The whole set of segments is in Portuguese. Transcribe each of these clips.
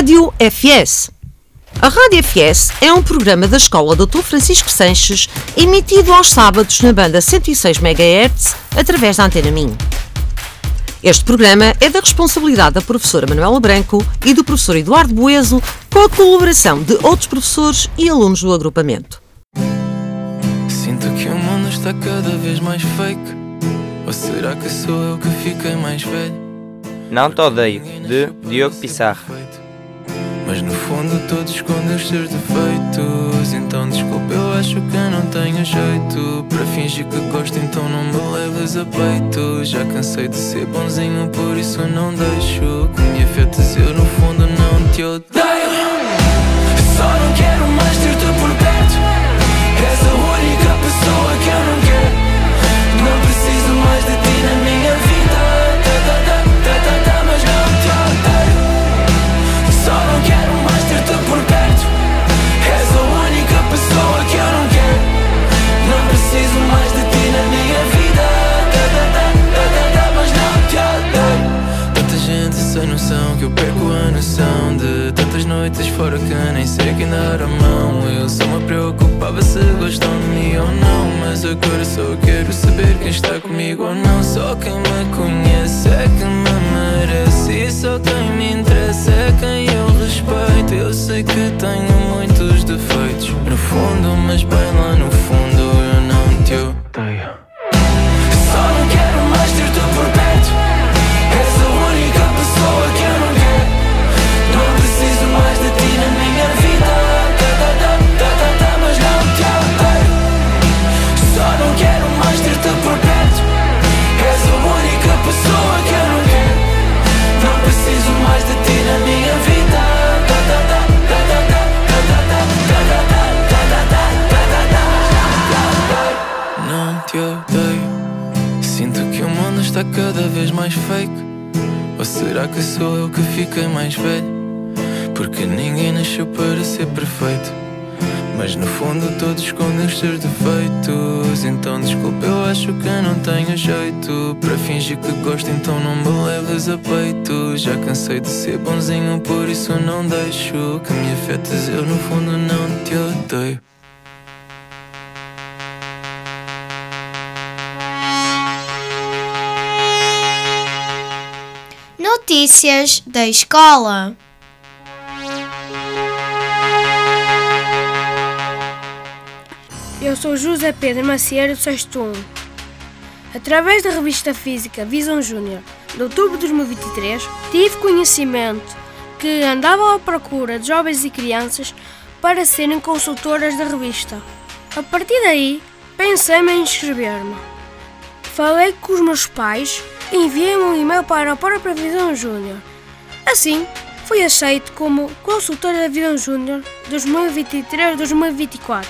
Rádio FS. A Rádio FS é um programa da Escola Dr. Francisco Sanches, emitido aos sábados na banda 106 MHz, através da Antena Minho. Este programa é da responsabilidade da professora Manuela Branco e do professor Eduardo Bueso, com a colaboração de outros professores e alunos do agrupamento. Sinto que o mundo está cada vez mais fake. Ou será que sou eu que fiquei mais velho? Não te odeio, de Diogo Pissarro. Mas no fundo todos escondem os seus defeitos. Então desculpa, eu acho que não tenho jeito. Para fingir que gosto, então não me leves a peito. Já cansei de ser bonzinho, por isso não deixo. Que me afetes, eu no fundo não te odeio. Só não quero mais ter-te por perto. És a única pessoa noção que eu perco a noção De tantas noites fora que nem sei quem dar a mão. Eu só me preocupava se gostam de mim ou não Mas agora só quero saber quem está comigo ou não. Só quem me conhece é que me merece E só quem me interessa é quem eu respeito. Eu sei que tenho muitos defeitos No fundo, mas bem vez mais fake? Ou será que sou eu que fiquei mais velho? Porque ninguém nasceu para ser perfeito. Mas no fundo todos escondem os seus defeitos. Então desculpa, eu acho que não tenho jeito. Para fingir que gosto, então não me leves a peito. Já cansei de ser bonzinho, por isso não deixo Que me afetes, eu no fundo não te odeio Notícias da escola. Eu sou José Pedro Macieira, do sexto 1. Através da revista física Visão Júnior, de outubro de 2023, tive conhecimento que andavam à procura de jovens e crianças para serem consultoras da revista. A partir daí, pensei-me em inscrever-me. Falei com os meus pais e enviei-me um e-mail para a própria Visão Júnior. Assim, fui aceito como consultora da Visão Júnior 2023-2024.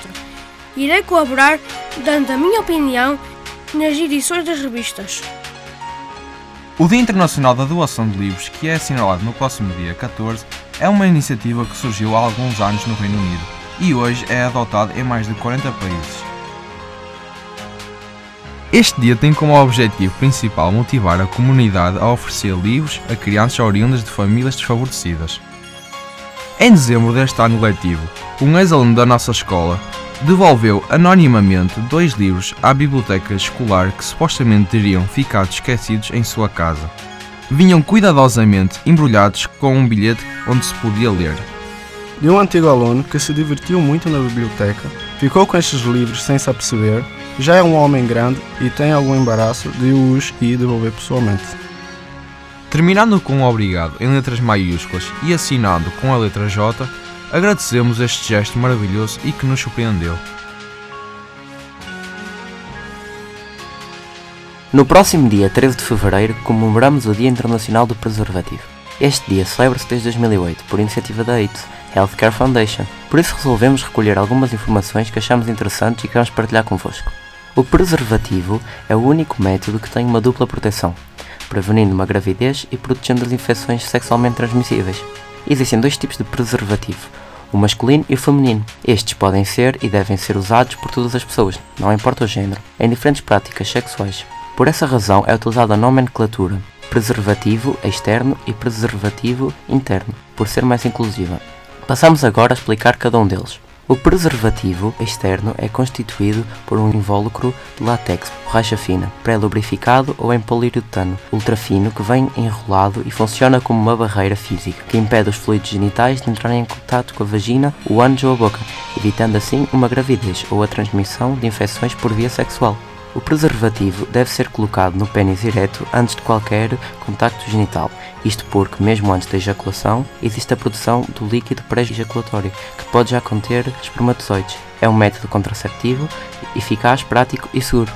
Irei colaborar dando a minha opinião nas edições das revistas. O Dia Internacional da Doação de Livros, que é assinalado no próximo dia 14, é uma iniciativa que surgiu há alguns anos no Reino Unido e hoje é adotado em mais de 40 países. Este dia tem como objetivo principal motivar a comunidade a oferecer livros a crianças oriundas de famílias desfavorecidas. Em dezembro deste ano letivo, um ex-aluno da nossa escola devolveu anonimamente dois livros à biblioteca escolar que supostamente teriam ficado esquecidos em sua casa. Vinham cuidadosamente embrulhados com um bilhete onde se podia ler. De um antigo aluno que se divertiu muito na biblioteca, ficou com estes livros sem se aperceber, já é um homem grande e tem algum embaraço de os ir devolver pessoalmente. Terminando com um obrigado em letras maiúsculas e assinando com a letra J, agradecemos este gesto maravilhoso e que nos surpreendeu. No próximo dia 13 de fevereiro comemoramos o Dia Internacional do Preservativo. Este dia celebra-se desde 2008 por iniciativa da AIDS, Healthcare Foundation. Por isso resolvemos recolher algumas informações que achamos interessantes e queremos partilhar convosco. O preservativo é o único método que tem uma dupla proteção, prevenindo uma gravidez e protegendo das infecções sexualmente transmissíveis. Existem dois tipos de preservativo, o masculino e o feminino. Estes podem ser e devem ser usados por todas as pessoas, não importa o género, em diferentes práticas sexuais. Por essa razão é utilizada a nomenclatura preservativo externo e preservativo interno, por ser mais inclusiva. Passamos agora a explicar cada um deles. O preservativo externo é constituído por um invólucro de látex, borracha fina, pré-lubrificado ou em poliuretano ultrafino que vem enrolado e funciona como uma barreira física que impede os fluidos genitais de entrarem em contato com a vagina, o ânus ou a boca, evitando assim uma gravidez ou a transmissão de infecções por via sexual. O preservativo deve ser colocado no pênis ereto antes de qualquer contacto genital, isto porque, mesmo antes da ejaculação, existe a produção do líquido pré-ejaculatório, que pode já conter espermatozoides. É um método contraceptivo eficaz, prático e seguro.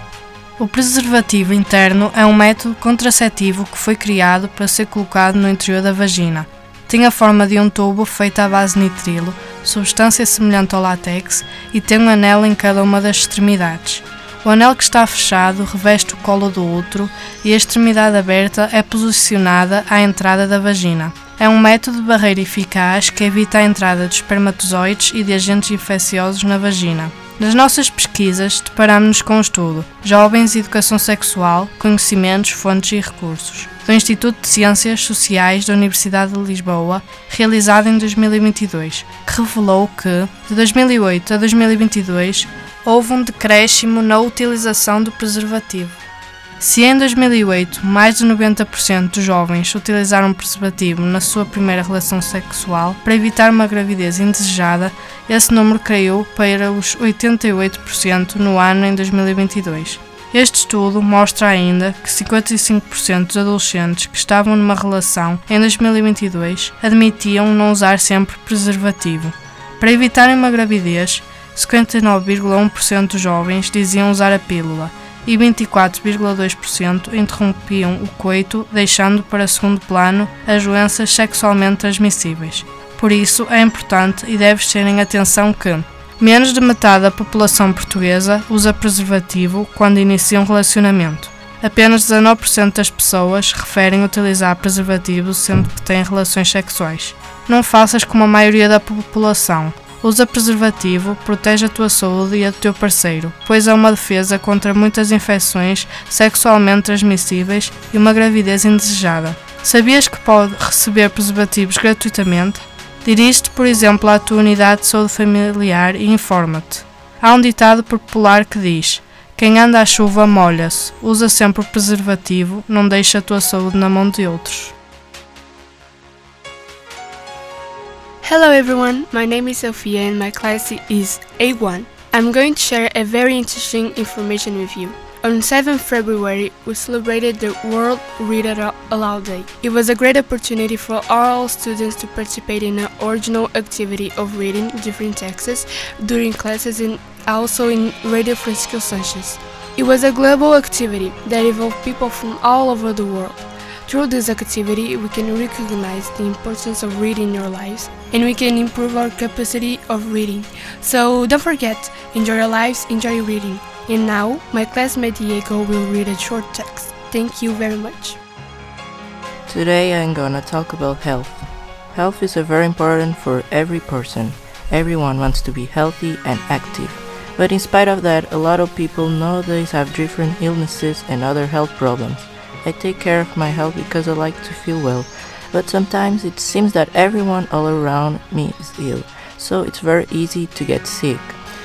O preservativo interno é um método contraceptivo que foi criado para ser colocado no interior da vagina. Tem a forma de um tubo feito à base de nitrilo, substância semelhante ao látex, e tem um anel em cada uma das extremidades. O anel que está fechado reveste o colo do útero e a extremidade aberta é posicionada à entrada da vagina. É um método de barreira eficaz que evita a entrada de espermatozoides e de agentes infecciosos na vagina. Nas nossas pesquisas, deparamos-nos com um estudo Jovens Educação Sexual, Conhecimentos, Fontes e Recursos, do Instituto de Ciências Sociais da Universidade de Lisboa, realizado em 2022, que revelou que, de 2008 a 2022, houve um decréscimo na utilização do preservativo. Se em 2008 mais de 90% dos jovens utilizaram preservativo na sua primeira relação sexual para evitar uma gravidez indesejada, esse número caiu para os 88% no ano em 2022. Este estudo mostra ainda que 55% dos adolescentes que estavam numa relação em 2022 admitiam não usar sempre preservativo. Para evitarem uma gravidez, 59,1% dos jovens diziam usar a pílula e 24,2% interrompiam o coito, deixando para segundo plano as doenças sexualmente transmissíveis. Por isso, é importante e deve ter em atenção que menos de metade da população portuguesa usa preservativo quando inicia um relacionamento. Apenas 19% das pessoas referem utilizar preservativo sempre que têm relações sexuais. Não faças como a maioria da população, Usa preservativo, protege a tua saúde e a do teu parceiro, pois é uma defesa contra muitas infecções sexualmente transmissíveis e uma gravidez indesejada. Sabias que pode receber preservativos gratuitamente? Dirige-te, por exemplo, à tua unidade de saúde familiar e informa-te. Há um ditado popular que diz: Quem anda à chuva molha-se. Usa sempre o preservativo, não deixa a tua saúde na mão de outros. Hello everyone, my name is Sophia and my class is A1. I'm going to share a very interesting information with you. On 7 February, we celebrated the World Read Aloud Day. It was a great opportunity for all students to participate in an original activity of reading different texts during classes and also in Radio Francisco Sanchez. It was a global activity that involved people from all over the world. Through this activity, we can recognize the importance of reading in our lives and we can improve our capacity of reading. So don't forget, enjoy your lives, enjoy reading. And now, my classmate Diego will read a short text. Thank you very much. Today I'm gonna talk about health. Health is very important for every person. Everyone wants to be healthy and active. But in spite of that, a lot of people nowadays have different illnesses and other health problems. I take care of my health because I like to feel well, but sometimes it seems that everyone all around me is ill, so it's very easy to get sick.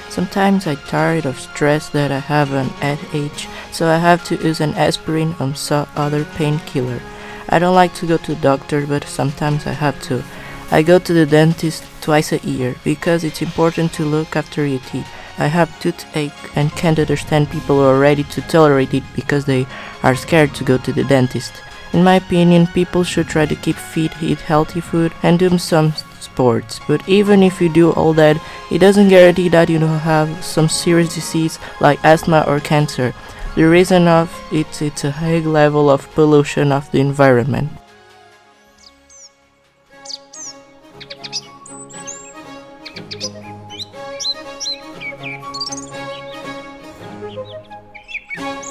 Sometimes I'm tired of stress that I have an headache, so I have to use an aspirin or some other painkiller. I don't like to go to doctor, but sometimes I have to. I go to the dentist twice a year because it's important to look after your teeth. I have toothache and can't understand people who are ready to tolerate it because they are scared to go to the dentist. In my opinion, people should try to keep fit, eat healthy food, and do some sports. But even if you do all that, it doesn't guarantee that you don't have some serious disease like asthma or cancer. The reason of it's a high level of pollution of the environment.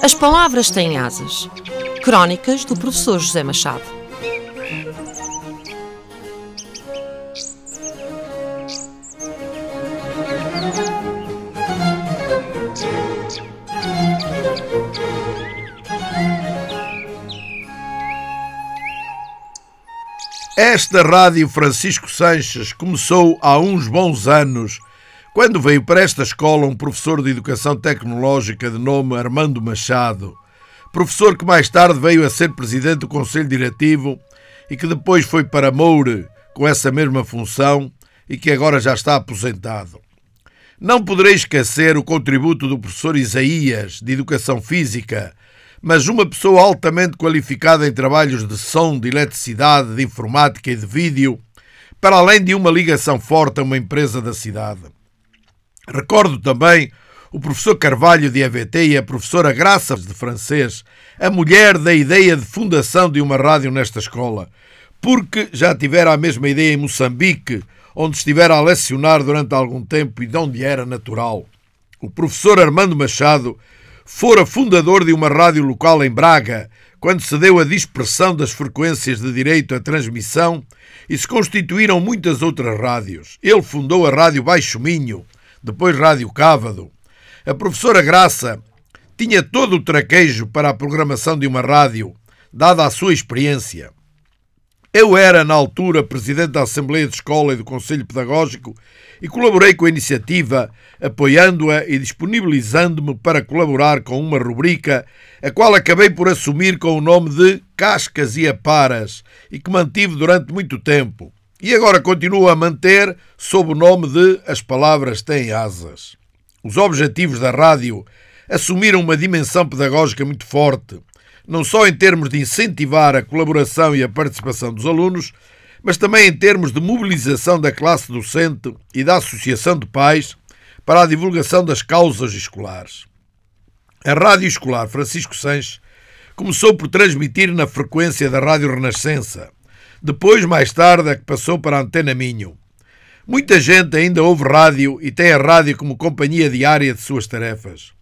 As palavras têm asas. Crónicas do professor José Machado. Esta Rádio Francisco Sanches começou há uns bons anos, quando veio para esta escola um professor de Educação Tecnológica de nome Armando Machado, professor que mais tarde veio a ser presidente do Conselho Diretivo e que depois foi para Moure com essa mesma função e que agora já está aposentado. Não poderei esquecer o contributo do professor Isaías, de Educação Física, mas uma pessoa altamente qualificada em trabalhos de som, de eletricidade, de informática e de vídeo, para além de uma ligação forte a uma empresa da cidade. Recordo também o professor Carvalho de AVT e a professora Graça de francês, a mulher da ideia de fundação de uma rádio nesta escola, porque já tivera a mesma ideia em Moçambique, onde estivera a lecionar durante algum tempo e de onde era natural. O professor Armando Machado fora fundador de uma rádio local em Braga, quando se deu a dispersão das frequências de direito à transmissão e se constituíram muitas outras rádios. Ele fundou a Rádio Baixo Minho, depois Rádio Cávado. A professora Graça tinha todo o traquejo para a programação de uma rádio, dada a sua experiência. Eu era, na altura, presidente da Assembleia de Escola e do Conselho Pedagógico e colaborei com a iniciativa, apoiando-a e disponibilizando-me para colaborar com uma rubrica, a qual acabei por assumir com o nome de Cascas e Aparas e que mantive durante muito tempo. E agora continuo a manter sob o nome de As Palavras Têm Asas. Os objetivos da rádio assumiram uma dimensão pedagógica muito forte, não só em termos de incentivar a colaboração e a participação dos alunos, mas também em termos de mobilização da classe docente e da Associação de Pais para a divulgação das causas escolares. A Rádio Escolar Francisco Sanches começou por transmitir na frequência da Rádio Renascença, depois, mais tarde, é que passou para a Antena Minho. Muita gente ainda ouve rádio e tem a rádio como companhia diária de suas tarefas.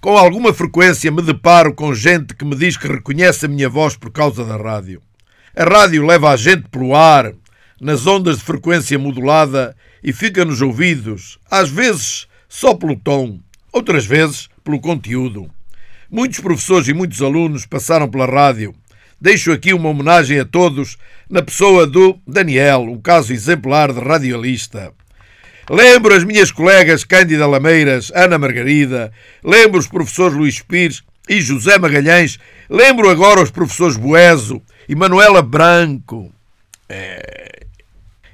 Com alguma frequência me deparo com gente que me diz que reconhece a minha voz por causa da rádio. A rádio leva a gente pelo ar, nas ondas de frequência modulada e fica nos ouvidos, às vezes só pelo tom, outras vezes pelo conteúdo. Muitos professores e muitos alunos passaram pela rádio. Deixo aqui uma homenagem a todos na pessoa do Daniel, um caso exemplar de radialista. Lembro as minhas colegas Cândida Lameiras, Ana Margarida, lembro os professores Luís Pires e José Magalhães, lembro agora os professores Boeso e Manuela Branco. É...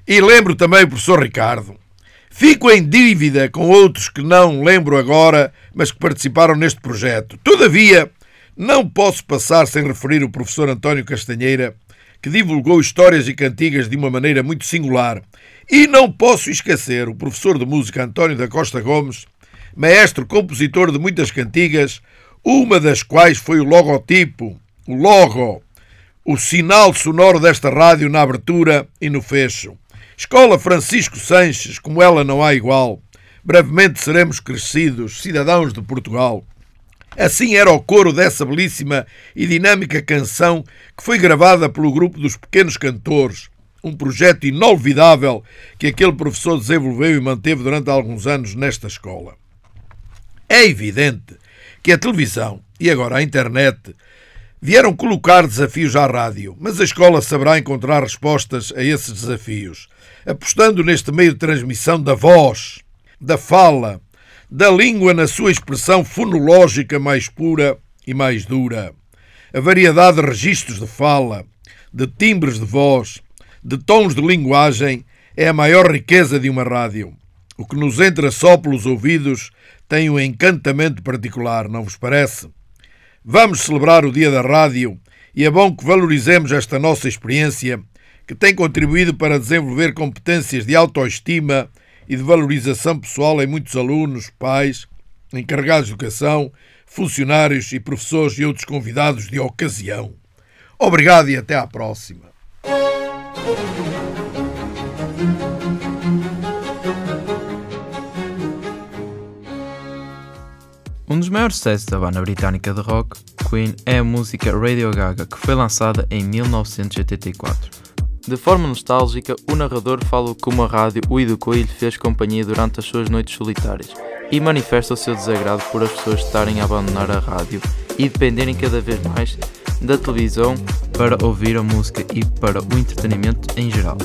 E lembro também o professor Ricardo. Fico em dívida com outros que não lembro agora, mas que participaram neste projeto. Todavia, não posso passar sem referir o professor António Castanheira, que divulgou histórias e cantigas de uma maneira muito singular. E não posso esquecer o professor de música António da Costa Gomes, maestro compositor de muitas cantigas, uma das quais foi o logotipo, o logo, o sinal sonoro desta rádio na abertura e no fecho. Escola Francisco Sanches, como ela não há igual. Brevemente seremos crescidos, cidadãos de Portugal. Assim era o coro dessa belíssima e dinâmica canção que foi gravada pelo grupo dos Pequenos Cantores, um projeto inolvidável que aquele professor desenvolveu e manteve durante alguns anos nesta escola. É evidente que a televisão e agora a internet vieram colocar desafios à rádio, mas a escola saberá encontrar respostas a esses desafios, apostando neste meio de transmissão da voz, da fala, da língua na sua expressão fonológica mais pura e mais dura. A variedade de registros de fala, de timbres de voz, de tons de linguagem é a maior riqueza de uma rádio. O que nos entra só pelos ouvidos tem um encantamento particular, não vos parece? Vamos celebrar o Dia da Rádio e é bom que valorizemos esta nossa experiência que tem contribuído para desenvolver competências de autoestima e de valorização pessoal em muitos alunos, pais, encarregados de educação, funcionários e professores e outros convidados de ocasião. Obrigado e até à próxima. Um dos maiores sucessos da banda britânica de rock, Queen, é a música Radio Gaga, que foi lançada em 1984. De forma nostálgica, o narrador fala como a rádio o educou e lhe fez companhia durante as suas noites solitárias, e manifesta o seu desagrado por as pessoas estarem a abandonar a rádio e dependerem cada vez mais da televisão para ouvir a música e para o entretenimento em geral.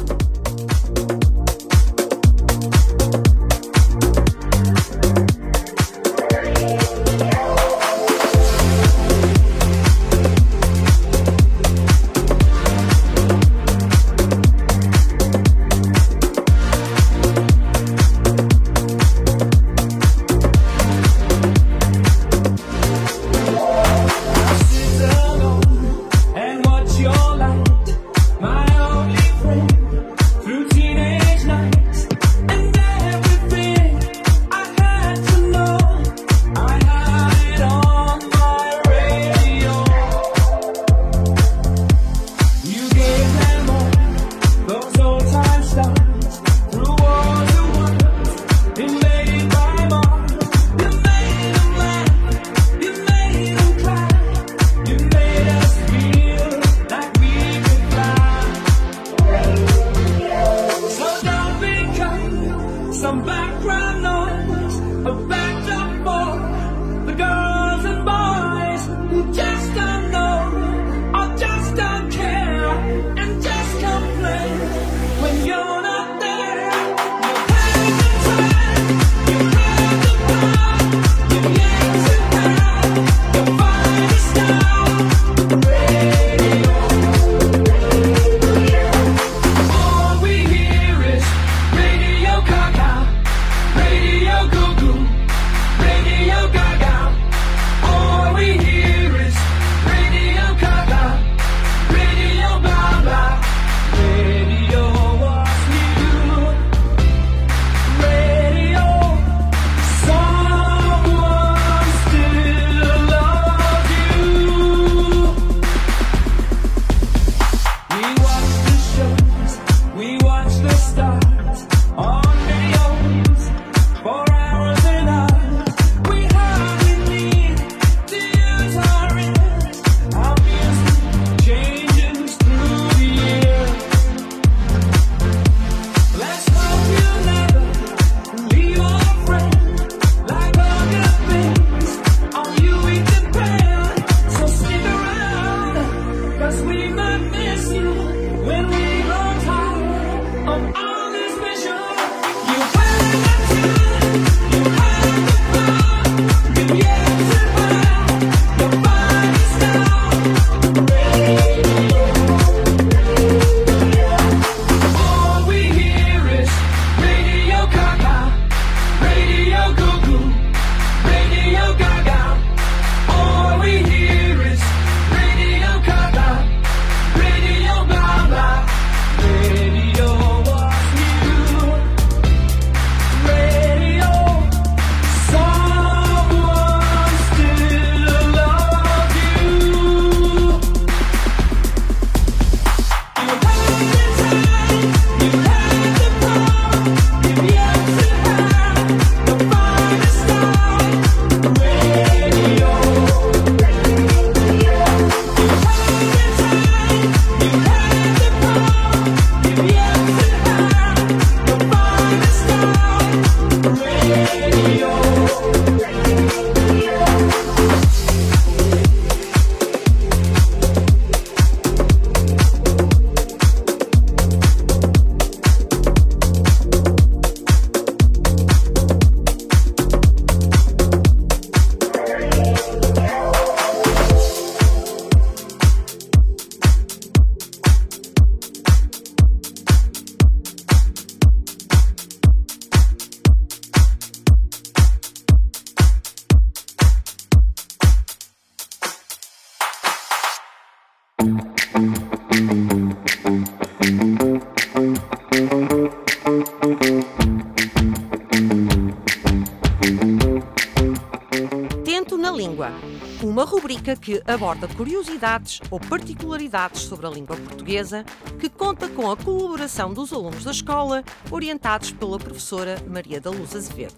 Rubrica que aborda curiosidades ou particularidades sobre a língua portuguesa, que conta com a colaboração dos alunos da escola, orientados pela professora Maria da Luz Azevedo.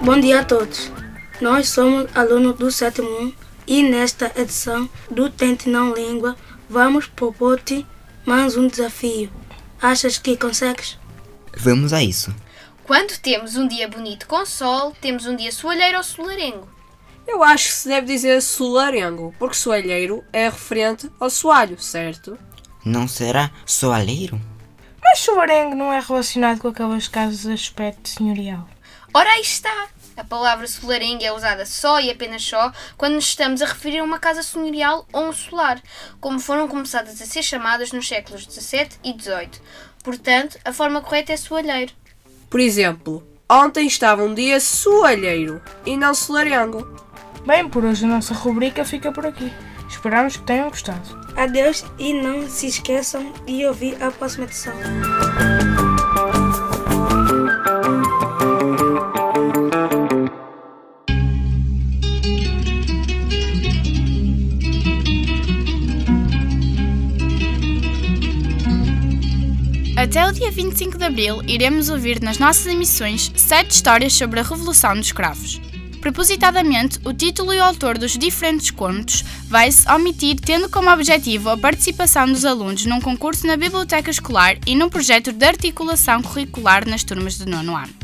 Bom dia a todos. Nós somos alunos do sétimo 1 e nesta edição do Tente Não Língua vamos propor-te mais um desafio. Achas que consegues? Vamos a isso. Quando temos um dia bonito com sol, temos um dia soalheiro ou solarengo. Eu acho que se deve dizer solarengo, porque soalheiro é referente ao soalho, certo? Não será soalheiro? Mas solarengo não é relacionado com aquelas casas de aspecto senhorial. Ora, aí está! A palavra solarengo é usada só e apenas só quando nos estamos a referir a uma casa senhorial ou um solar, como foram começadas a ser chamadas nos séculos XVII e XVIII. Portanto, a forma correta é soalheiro. Por exemplo, ontem estava um dia soalheiro e não solarengo. Bem, por hoje a nossa rubrica fica por aqui. Esperamos que tenham gostado. Adeus e não se esqueçam de ouvir a próxima edição. Até o dia 25 de abril, iremos ouvir nas nossas emissões sete histórias sobre a Revolução dos Escravos. Propositadamente, o título e o autor dos diferentes contos vai-se omitir, tendo como objetivo a participação dos alunos num concurso na biblioteca escolar e num projeto de articulação curricular nas turmas de nono ano.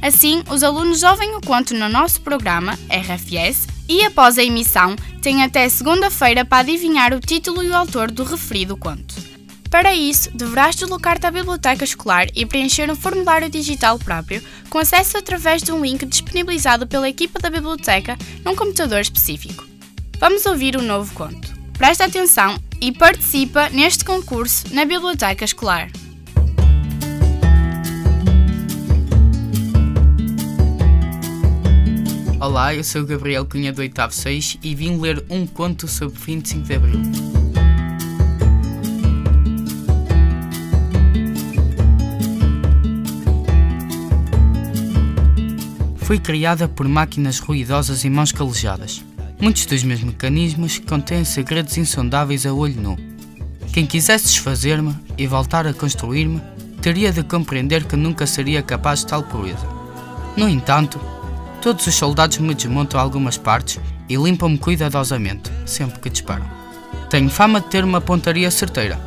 Assim, os alunos ouvem o conto no nosso programa, RFS, e após a emissão, têm até segunda-feira para adivinhar o título e o autor do referido conto. Para isso, deverás deslocar-te à biblioteca escolar e preencher um formulário digital próprio, com acesso através de um link disponibilizado pela equipa da biblioteca num computador específico. Vamos ouvir um novo conto. Presta atenção e participa neste concurso na biblioteca escolar. Olá, eu sou o Gabriel Cunha do 8 6 e vim ler um conto sobre 25 de Abril. Foi criada por máquinas ruidosas e mãos calejadas. Muitos dos meus mecanismos contêm segredos insondáveis a olho nu. Quem quisesse desfazer-me e voltar a construir-me, teria de compreender que nunca seria capaz de tal proeza. No entanto, todos os soldados me desmontam algumas partes e limpam-me cuidadosamente, sempre que disparam. Tenho fama de ter uma pontaria certeira.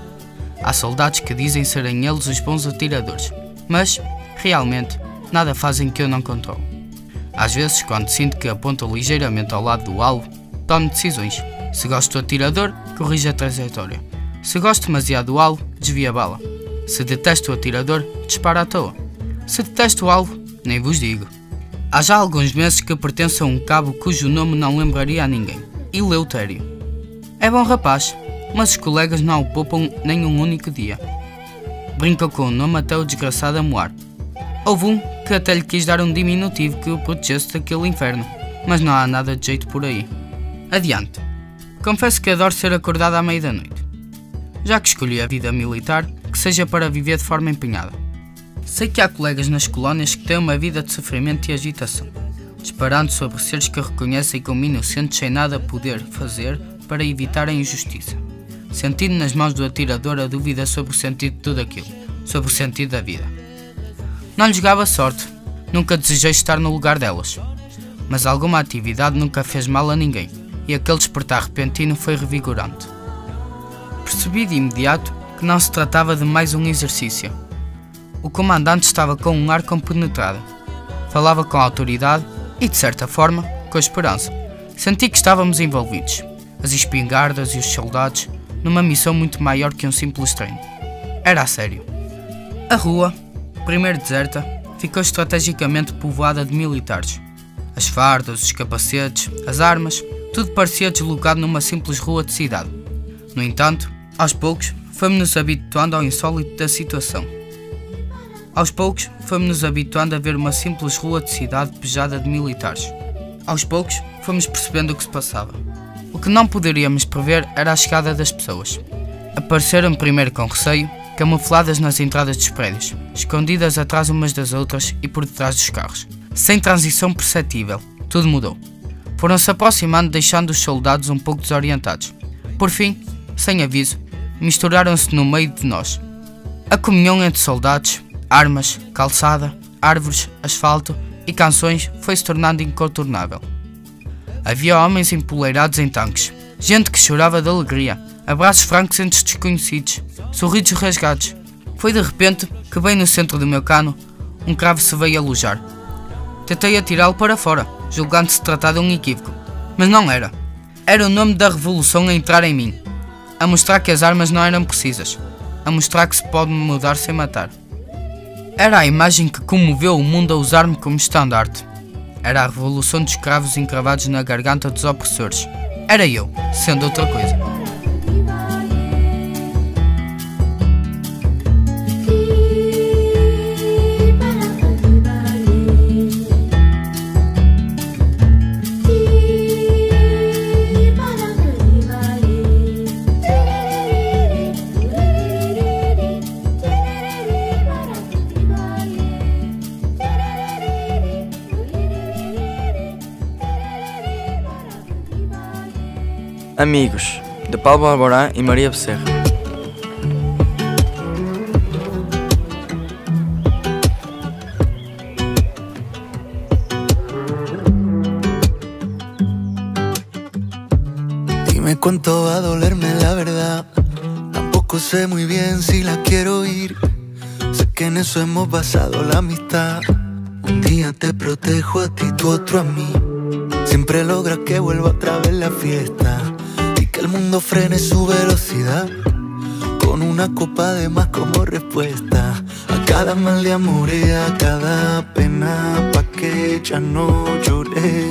Há soldados que dizem serem eles os bons atiradores, mas, realmente, nada fazem que eu não controlo. Às vezes, quando sinto que aponto ligeiramente ao lado do alvo, tomo decisões. Se gosto do atirador, corrijo a trajetória. Se gosto demasiado do alvo, desvia a bala. Se detesto o atirador, dispara à toa. Se detesto o alvo, nem vos digo. Há já alguns meses que pertenço a um cabo cujo nome não lembraria a ninguém. Eleutério. É bom rapaz, mas os colegas não o poupam nem um único dia. Brinca com o nome até o desgraçado amoar. Houve um que até lhe quis dar um diminutivo que o protegesse daquele inferno, mas não há nada de jeito por aí. Adiante. Confesso que adoro ser acordado à meia da noite. Já que escolhi a vida militar, que seja para viver de forma empenhada. Sei que há colegas nas colónias que têm uma vida de sofrimento e agitação, disparando sobre seres que reconhecem como inocentes sem nada poder fazer para evitar a injustiça, sentindo nas mãos do atirador a dúvida sobre o sentido de tudo aquilo, sobre o sentido da vida. Não lhes jogava sorte, nunca desejei estar no lugar delas. Mas alguma atividade nunca fez mal a ninguém, e aquele despertar repentino foi revigorante. Percebi de imediato que não se tratava de mais um exercício. O comandante estava com um ar compenetrado. Falava com autoridade e, de certa forma, com esperança. Senti que estávamos envolvidos, as espingardas e os soldados, numa missão muito maior que um simples treino. Era a sério. A rua, primeiro deserta, ficou estrategicamente povoada de militares. As fardas, os capacetes, as armas, tudo parecia deslocado numa simples rua de cidade. No entanto, aos poucos, fomos-nos habituando ao insólito da situação. Aos poucos, fomos-nos habituando a ver uma simples rua de cidade pejada de militares. Aos poucos, fomos percebendo o que se passava. O que não poderíamos prever era a chegada das pessoas. Apareceram primeiro com receio, camufladas nas entradas dos prédios, escondidas atrás umas das outras e por detrás dos carros. Sem transição perceptível, tudo mudou. Foram-se aproximando, deixando os soldados um pouco desorientados. Por fim, sem aviso, misturaram-se no meio de nós. A comunhão entre soldados, armas, calçada, árvores, asfalto e canções foi se tornando incontornável. Havia homens empoleirados em tanques, gente que chorava de alegria, abraços francos entre desconhecidos, sorrisos rasgados, Foi de repente que, bem no centro do meu cano, um cravo se veio alojar. Tentei atirá-lo para fora, julgando se tratar de um equívoco, mas não era. Era o nome da revolução a entrar em mim, a mostrar que as armas não eram precisas, a mostrar que se pode mudar sem matar. Era a imagem que comoveu o mundo a usar-me como estandarte. Era a revolução dos cravos encravados na garganta dos opressores. Era eu, sendo outra coisa. Amigos, de Paulo Alborán e Maria Becerra. Dime cuánto va a dolerme la verdad. Tampoco sé muy bien si la quiero ir. Sé que en eso hemos basado la amistad. Un día te protejo a ti, tú otro a mí. Siempre logra que vuelva otra vez la fiesta mundo frene su velocidad. Con una copa de más como respuesta a cada mal de amor y a cada pena pa' que ya no lloré.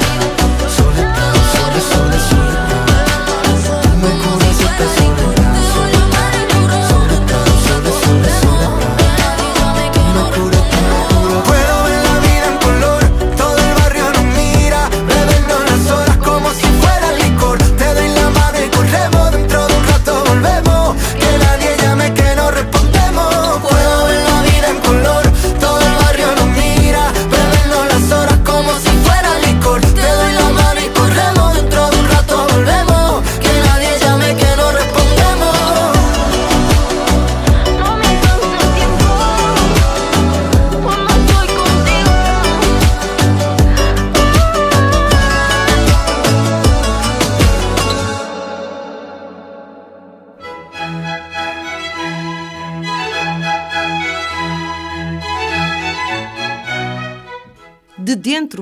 the soul, the soul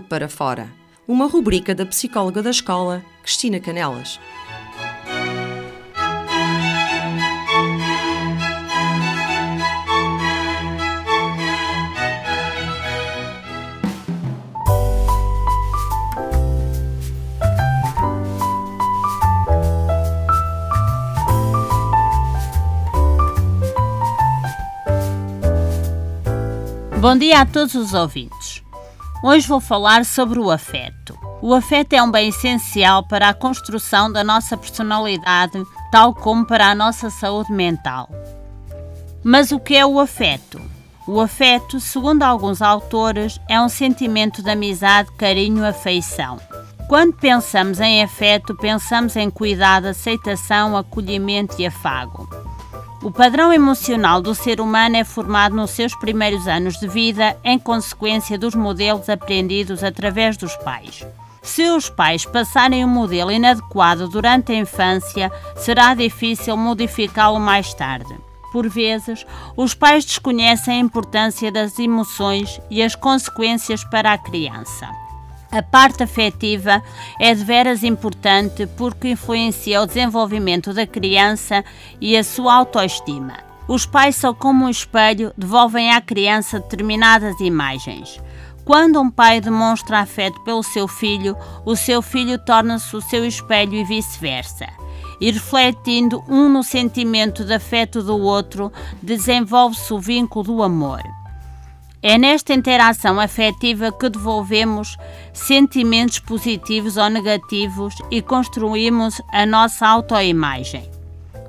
para fora. Uma rubrica da psicóloga da escola, Cristina Canelas. Bom dia a todos os ouvintes. Hoje vou falar sobre o afeto. O afeto é um bem essencial para a construção da nossa personalidade, tal como para a nossa saúde mental. Mas o que é o afeto? O afeto, segundo alguns autores, é um sentimento de amizade, carinho, afeição. Quando pensamos em afeto, pensamos em cuidado, aceitação, acolhimento e afago. O padrão emocional do ser humano é formado nos seus primeiros anos de vida em consequência dos modelos aprendidos através dos pais. Se os pais passarem um modelo inadequado durante a infância, será difícil modificá-lo mais tarde. Por vezes, os pais desconhecem a importância das emoções e as consequências para a criança. A parte afetiva é de veras importante porque influencia o desenvolvimento da criança e a sua autoestima. Os pais são como um espelho, devolvem à criança determinadas imagens. Quando um pai demonstra afeto pelo seu filho, o seu filho torna-se o seu espelho e vice-versa. E refletindo um no sentimento de afeto do outro, desenvolve-se o vínculo do amor. É nesta interação afetiva que devolvemos sentimentos positivos ou negativos e construímos a nossa autoimagem.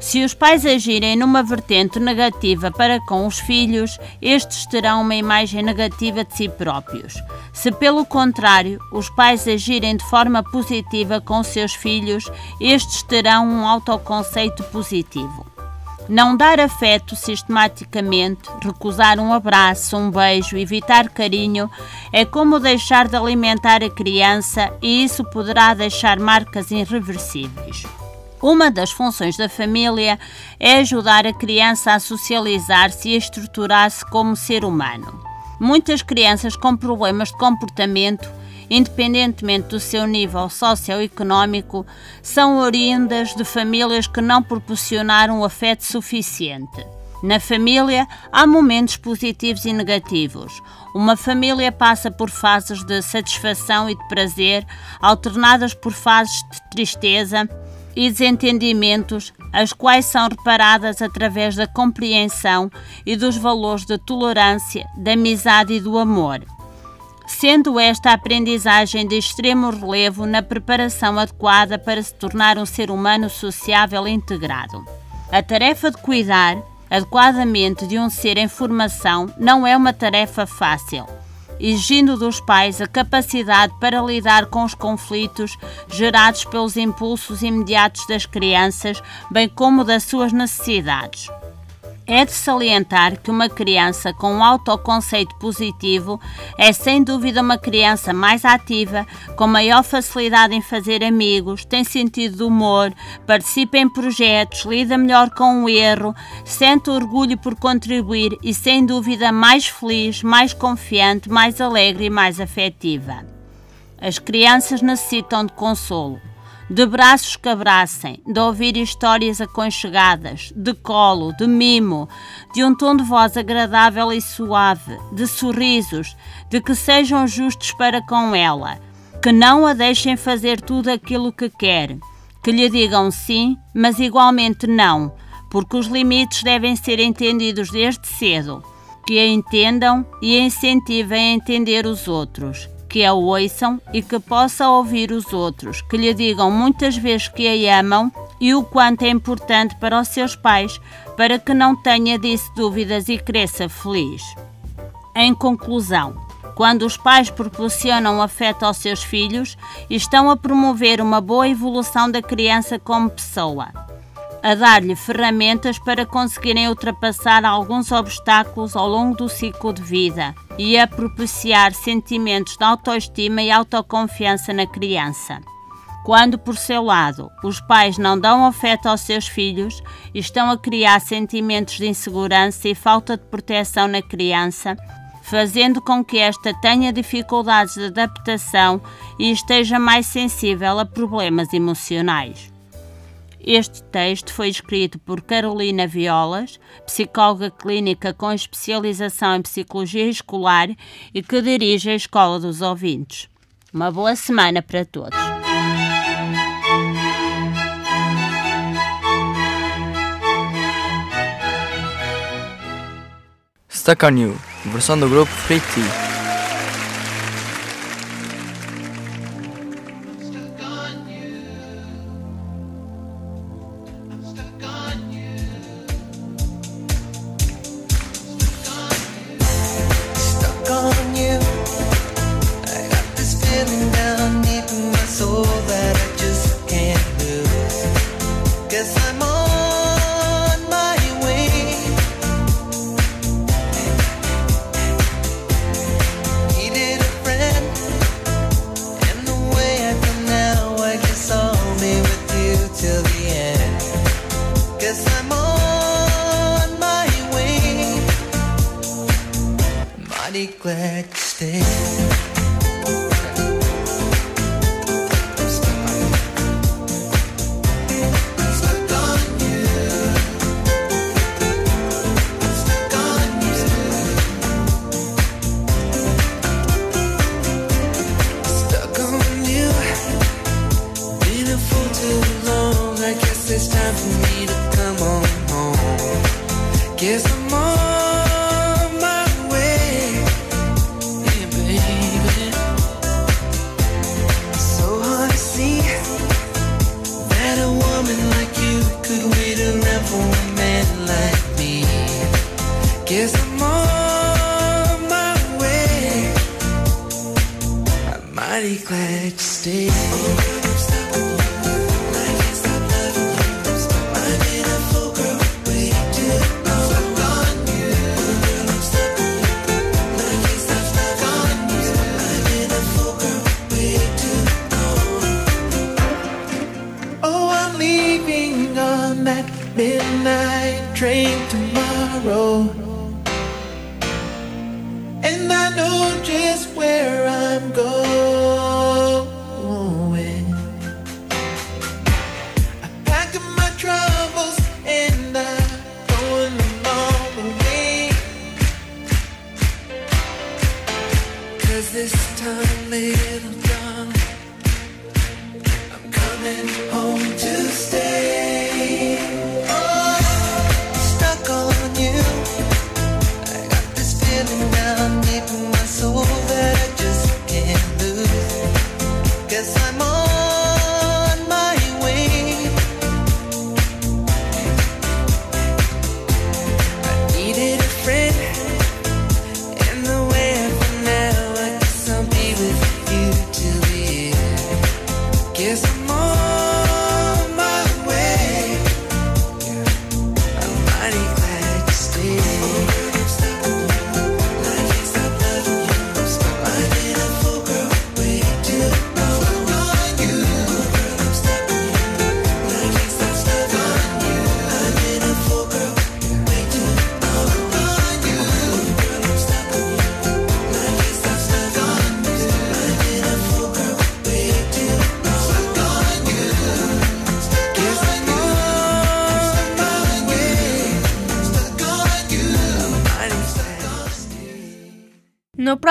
Se os pais agirem numa vertente negativa para com os filhos, estes terão uma imagem negativa de si próprios. Se, pelo contrário, os pais agirem de forma positiva com seus filhos, estes terão um autoconceito positivo. Não dar afeto sistematicamente, recusar um abraço, um beijo, evitar carinho, é como deixar de alimentar a criança e isso poderá deixar marcas irreversíveis. Uma das funções da família é ajudar a criança a socializar-se e a estruturar-se como ser humano. Muitas crianças com problemas de comportamento independentemente do seu nível socioeconómico, são oriundas de famílias que não proporcionaram afeto suficiente. Na família há momentos positivos e negativos. Uma família passa por fases de satisfação e de prazer, alternadas por fases de tristeza e desentendimentos, as quais são reparadas através da compreensão e dos valores de tolerância, da amizade e do amor sendo esta aprendizagem de extremo relevo na preparação adequada para se tornar um ser humano sociável e integrado. A tarefa de cuidar adequadamente de um ser em formação não é uma tarefa fácil, exigindo dos pais a capacidade para lidar com os conflitos gerados pelos impulsos imediatos das crianças, bem como das suas necessidades. É de salientar que uma criança com um autoconceito positivo é sem dúvida uma criança mais ativa, com maior facilidade em fazer amigos, tem sentido de humor, participa em projetos, lida melhor com o erro, sente orgulho por contribuir e sem dúvida mais feliz, mais confiante, mais alegre e mais afetiva. As crianças necessitam de consolo de braços que abracem, de ouvir histórias aconchegadas, de colo, de mimo, de um tom de voz agradável e suave, de sorrisos, de que sejam justos para com ela, que não a deixem fazer tudo aquilo que quer, que lhe digam sim, mas igualmente não, porque os limites devem ser entendidos desde cedo, que a entendam e incentivem a entender os outros que a ouçam e que possa ouvir os outros, que lhe digam muitas vezes que a amam e o quanto é importante para os seus pais para que não tenha disso dúvidas e cresça feliz. Em conclusão, quando os pais proporcionam afeto aos seus filhos, estão a promover uma boa evolução da criança como pessoa a dar-lhe ferramentas para conseguirem ultrapassar alguns obstáculos ao longo do ciclo de vida e a propiciar sentimentos de autoestima e autoconfiança na criança. Quando, por seu lado, os pais não dão afeto aos seus filhos, estão a criar sentimentos de insegurança e falta de proteção na criança, fazendo com que esta tenha dificuldades de adaptação e esteja mais sensível a problemas emocionais. Este texto foi escrito por Carolina Violas, psicóloga clínica com especialização em psicologia escolar e que dirige a Escola dos Ouvintes. Uma boa semana para todos. Stuck on You versão do grupo Free Tea.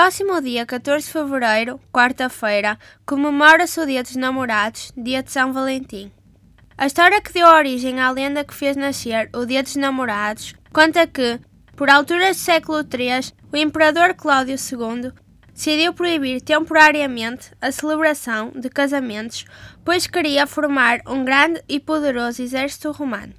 Próximo dia 14 de fevereiro, quarta-feira, comemora-se o Dia dos Namorados, Dia de São Valentim. A história que deu origem à lenda que fez nascer o Dia dos Namorados conta que, por alturas do século III, o imperador Cláudio II decidiu proibir temporariamente a celebração de casamentos, pois queria formar um grande e poderoso exército romano.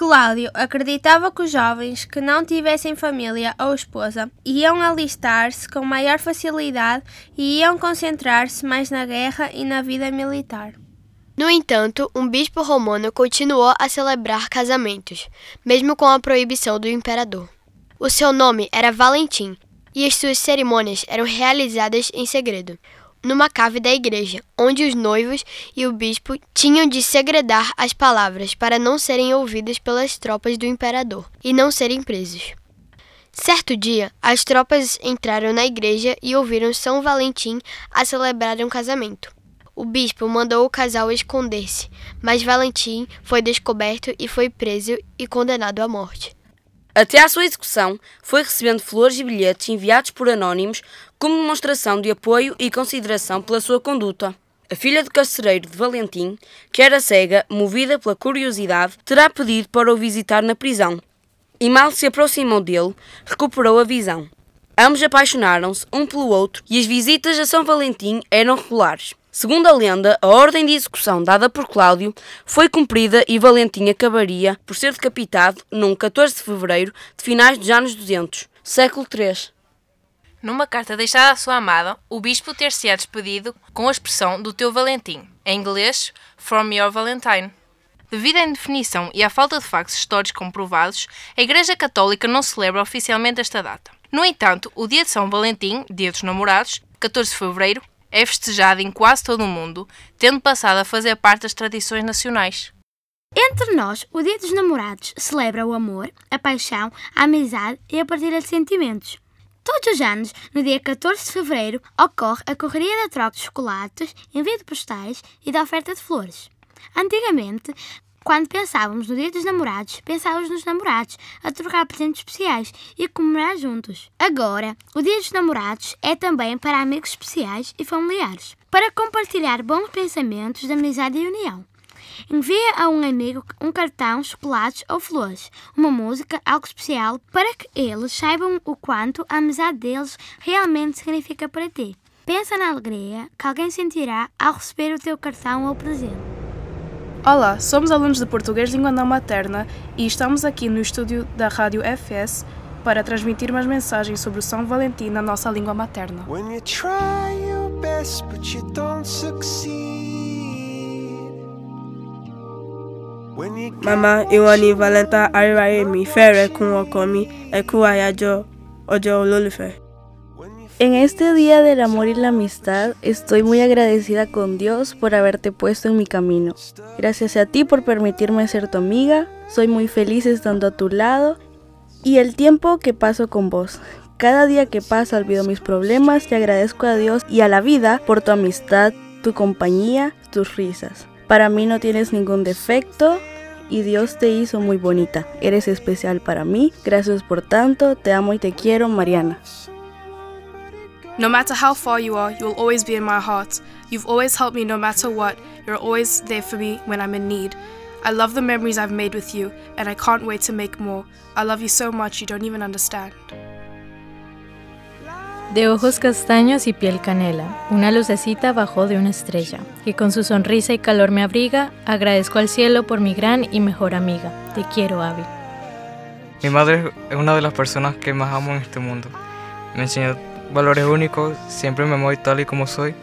Cláudio acreditava que os jovens que não tivessem família ou esposa iam alistar-se com maior facilidade e iam concentrar-se mais na guerra e na vida militar. No entanto, um bispo romano continuou a celebrar casamentos, mesmo com a proibição do imperador. O seu nome era Valentim e as suas cerimônias eram realizadas em segredo numa cave da igreja, onde os noivos e o bispo tinham de segredar as palavras para não serem ouvidas pelas tropas do imperador e não serem presos. Certo dia, as tropas entraram na igreja e ouviram São Valentim a celebrar um casamento. O bispo mandou o casal esconder-se, mas Valentim foi descoberto e foi preso e condenado à morte. Até à sua execução, foi recebendo flores e bilhetes enviados por anónimos como demonstração de apoio e consideração pela sua conduta. A filha do carcereiro de Valentim, que era cega, movida pela curiosidade, terá pedido para o visitar na prisão. E mal se aproximou dele, recuperou a visão. Ambos apaixonaram-se um pelo outro e as visitas a São Valentim eram regulares. Segundo a lenda, a ordem de execução dada por Cláudio foi cumprida e Valentim acabaria por ser decapitado num 14 de fevereiro de finais dos anos 200, século III. Numa carta deixada à sua amada, o bispo ter-se-á despedido com a expressão do teu Valentim, em inglês, from your Valentine. Devido à indefinição e à falta de factos históricos comprovados, a Igreja Católica não celebra oficialmente esta data. No entanto, o dia de São Valentim, dia dos namorados, 14 de fevereiro, é festejado em quase todo o mundo, tendo passado a fazer parte das tradições nacionais. Entre nós, o Dia dos Namorados celebra o amor, a paixão, a amizade e a partilha de sentimentos. Todos os anos, no dia 14 de fevereiro, ocorre a correria da troca de chocolates, envio de postais e da oferta de flores. Antigamente, quando pensávamos no Dia dos Namorados, pensávamos nos namorados, a trocar presentes especiais e a comemorar juntos. Agora, o Dia dos Namorados é também para amigos especiais e familiares, para compartilhar bons pensamentos de amizade e união. Envia a um amigo um cartão, chocolates ou flores, uma música, algo especial, para que eles saibam o quanto a amizade deles realmente significa para ti. Pensa na alegria que alguém sentirá ao receber o teu cartão ou presente. Olá, somos alunos de Português Língua Não Materna e estamos aqui no estúdio da Rádio FS para transmitir umas mensagens sobre o São Valentim na nossa língua materna. When you try your best but you don't succeed. Màmá ìwọ ni Valentine Ayérayé mi ìfẹ́ rẹ kún ọkàn mi ẹ kú àyájọ́ ọjọ́ olólùfẹ́. En este Día del Amor y la Amistad estoy muy agradecida con Dios por haberte puesto en mi camino. Gracias a ti por permitirme ser tu amiga, soy muy feliz estando a tu lado y el tiempo que paso con vos. Cada día que pasa olvido mis problemas y agradezco a Dios y a la vida por tu amistad, tu compañía, tus risas. Para mí no tienes ningún defecto y Dios te hizo muy bonita. Eres especial para mí. Gracias por tanto. Te amo y te quiero, Mariana. No matter how far you are, you will always be in my heart. You've always helped me no matter what. You're always there for me when I'm in need. I love the memories I've made with you, and I can't wait to make more. I love you so much you don't even understand. De ojos castaños y piel canela, una lucecita bajó de una estrella, que con su sonrisa y calor me abriga, agradezco al cielo por mi gran y mejor amiga. Te quiero, Abby. Mi madre es una de las personas que más amo en este mundo. Me enseñó valores únicos, siempre me amó tal y como soy,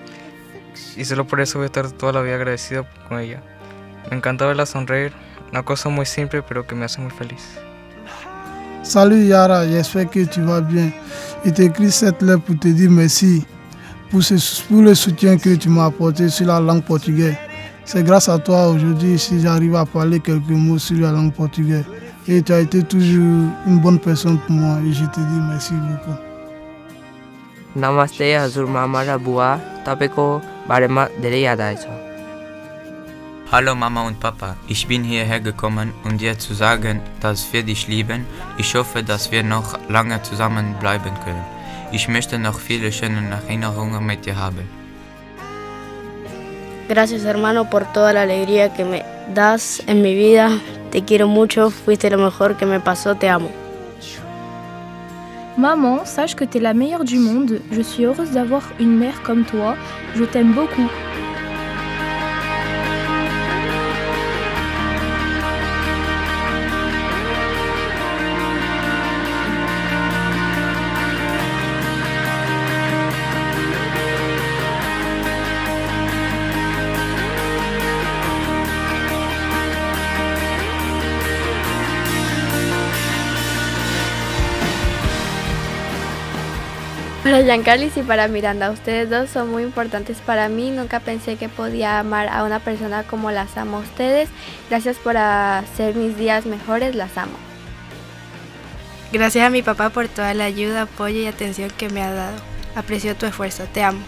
y solo por eso voy a estar toda la vida agradecido con ella. Me encanta verla sonreír, una cosa muy simple pero que me hace muy feliz. Salut Yara, j'espère que tu vas bien. Je t'écris cette lettre pour te dire merci pour, ce, pour le soutien que tu m'as apporté sur la langue portugaise. C'est grâce à toi aujourd'hui si j'arrive à parler quelques mots sur la langue portugaise. Et tu as été toujours une bonne personne pour moi et je te dis merci beaucoup. नमस्ते हजुरआमा र बुवा तपाईँको बारेमा धेरै याद आएछ Hallo Mama und Papa, ich bin hierher gekommen, um dir zu sagen, dass wir dich lieben. Ich hoffe, dass wir noch lange zusammen bleiben können. Ich möchte noch viele schöne Erinnerungen mit dir haben. Gracias hermano por toda la alegría que me das en mi vida. Te quiero mucho, fuiste lo mejor que me pasó, te amo. Maman, sache que tu es la meilleure du monde. Je suis heureuse d'avoir une mère comme toi. Je t'aime beaucoup. Giancarlis y para Miranda, ustedes dos son muy importantes para mí. Nunca pensé que podía amar a una persona como las amo a ustedes. Gracias por hacer mis días mejores, las amo. Gracias a mi papá por toda la ayuda, apoyo y atención que me ha dado. Aprecio tu esfuerzo, te amo.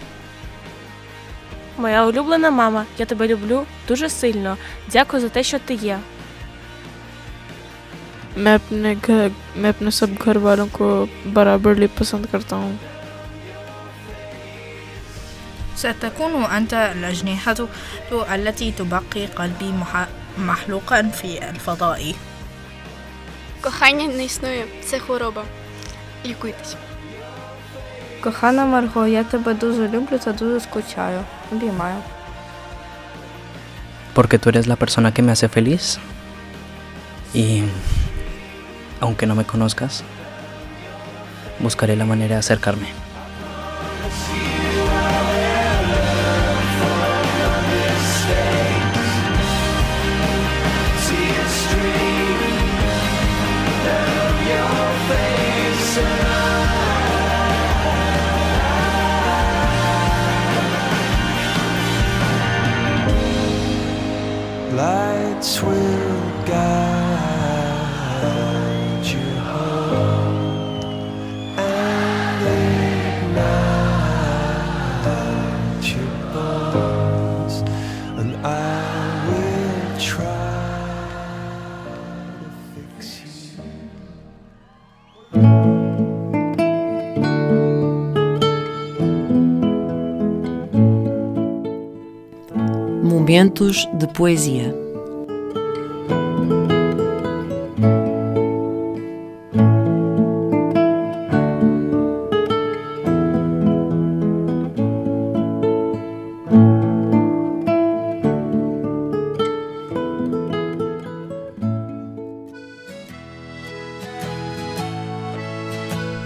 Моя улюблена мама, я тебе люблю дуже сильно. Дякую за те, що ти є. मैं अपने घर मैं अपने सब घर वालों को बराबर पसंद करता हूँ ستكون أنت الأجنحة التي تبقي قلبي محلوقا في الفضاء Кохання не існує, це хвороба. Лікуйтесь. Кохана Марго, я тебе дуже люблю та дуже скучаю. Обіймаю. Porque tú eres la persona que me hace feliz. Y aunque no me conozcas, buscaré la manera de acercarme. Lights will Momentos de poesia.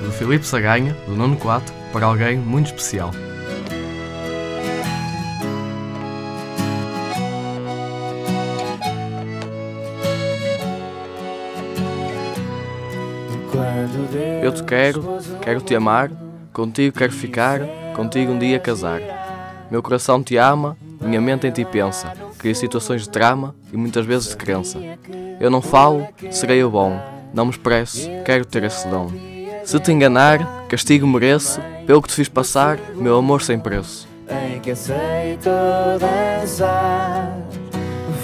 de Filipe Saganha, do Nono 4, para alguém muito especial. Quero, quero te amar, contigo quero ficar, contigo um dia casar. Meu coração te ama, minha mente em ti pensa, cria situações de trama e muitas vezes de crença. Eu não falo, serei o bom, não me expresso, quero ter esse dom. Se te enganar, castigo mereço, pelo que te fiz passar, meu amor sem preço. em que aceitou dançar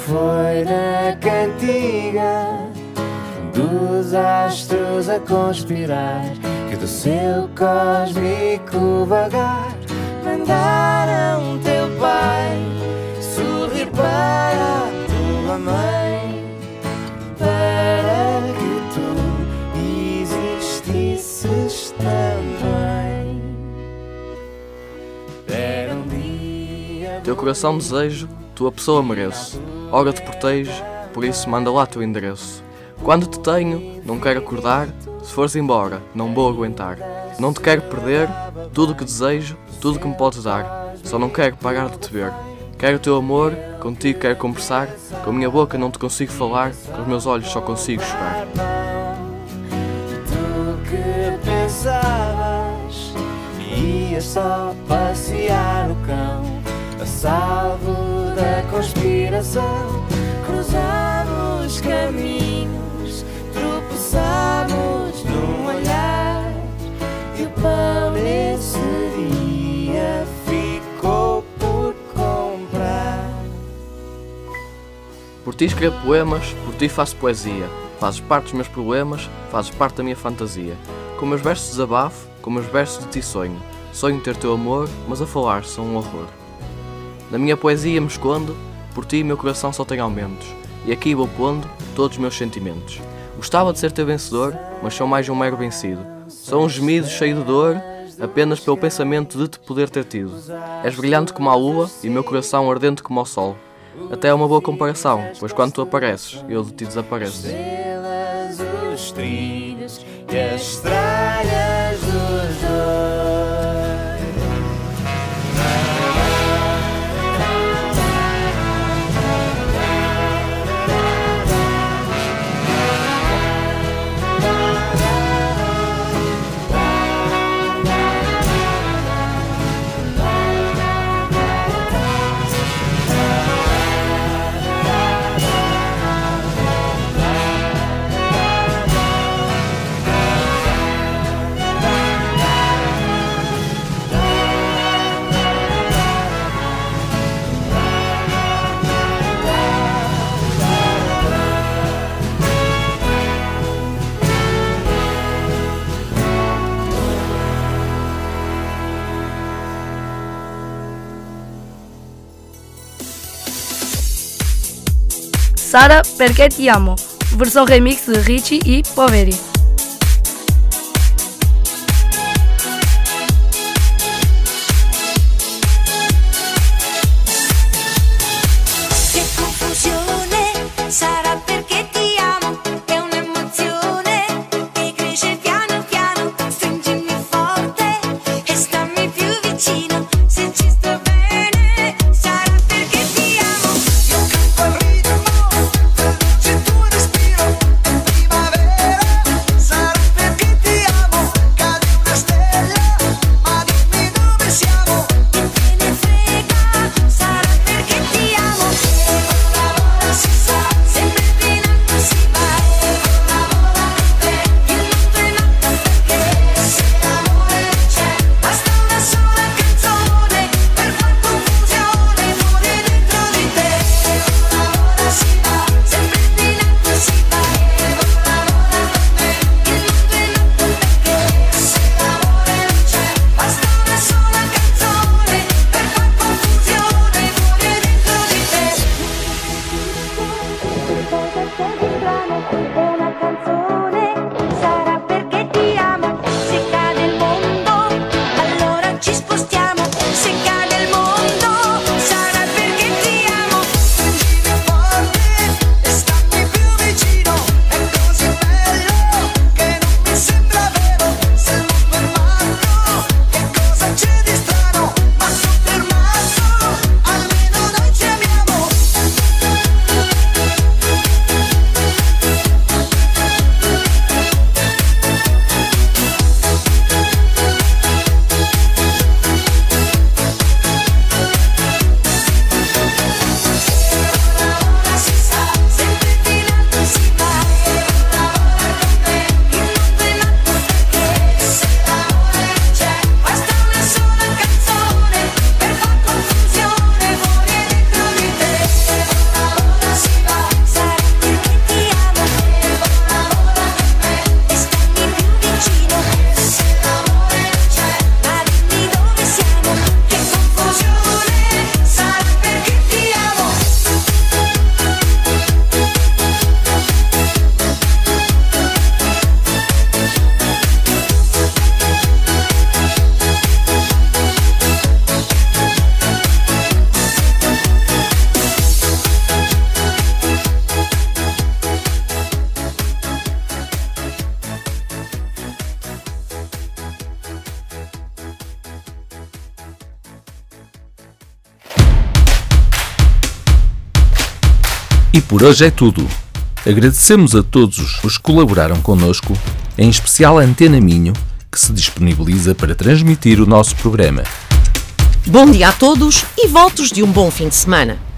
foi na cantiga dos astros a conspirar que do seu cósmico vagar mandaram teu pai sorrir para a tua mãe para que tu existisses também. Era um dia Teu coração desejo, tua pessoa mereço. Ora te protejo, por isso manda lá teu endereço. Quando te tenho, não quero acordar, se fores embora, não vou aguentar. Não te quero perder, tudo que desejo, tudo que me podes dar. Só não quero parar de te ver. Quero o teu amor, contigo quero conversar. Com a minha boca não te consigo falar, com os meus olhos só consigo chorar. tu que pensavas só passear no cão a salvo da conspiração ti escrevo poemas, por ti faço poesia. Fazes parte dos meus problemas, fazes parte da minha fantasia. Com meus versos desabafo, com meus versos de ti sonho. Sonho ter teu amor, mas a falar são um horror. Na minha poesia me escondo, por ti meu coração só tem aumentos. E aqui vou pondo todos os meus sentimentos. Gostava de ser teu vencedor, mas sou mais um mero vencido. Sou um gemido cheio de dor, apenas pelo pensamento de te poder ter tido. És brilhante como a lua e meu coração ardente como o sol. Até é uma boa comparação, pois quando tu apareces, eu de ti desapareço. estrelas, os trilhos e as dos dois. Sara, perché ti amo? Versão remix de Richie e Poveri. Por hoje é tudo. Agradecemos a todos os que colaboraram connosco, em especial a Antena Minho, que se disponibiliza para transmitir o nosso programa. Bom dia a todos e votos de um bom fim de semana.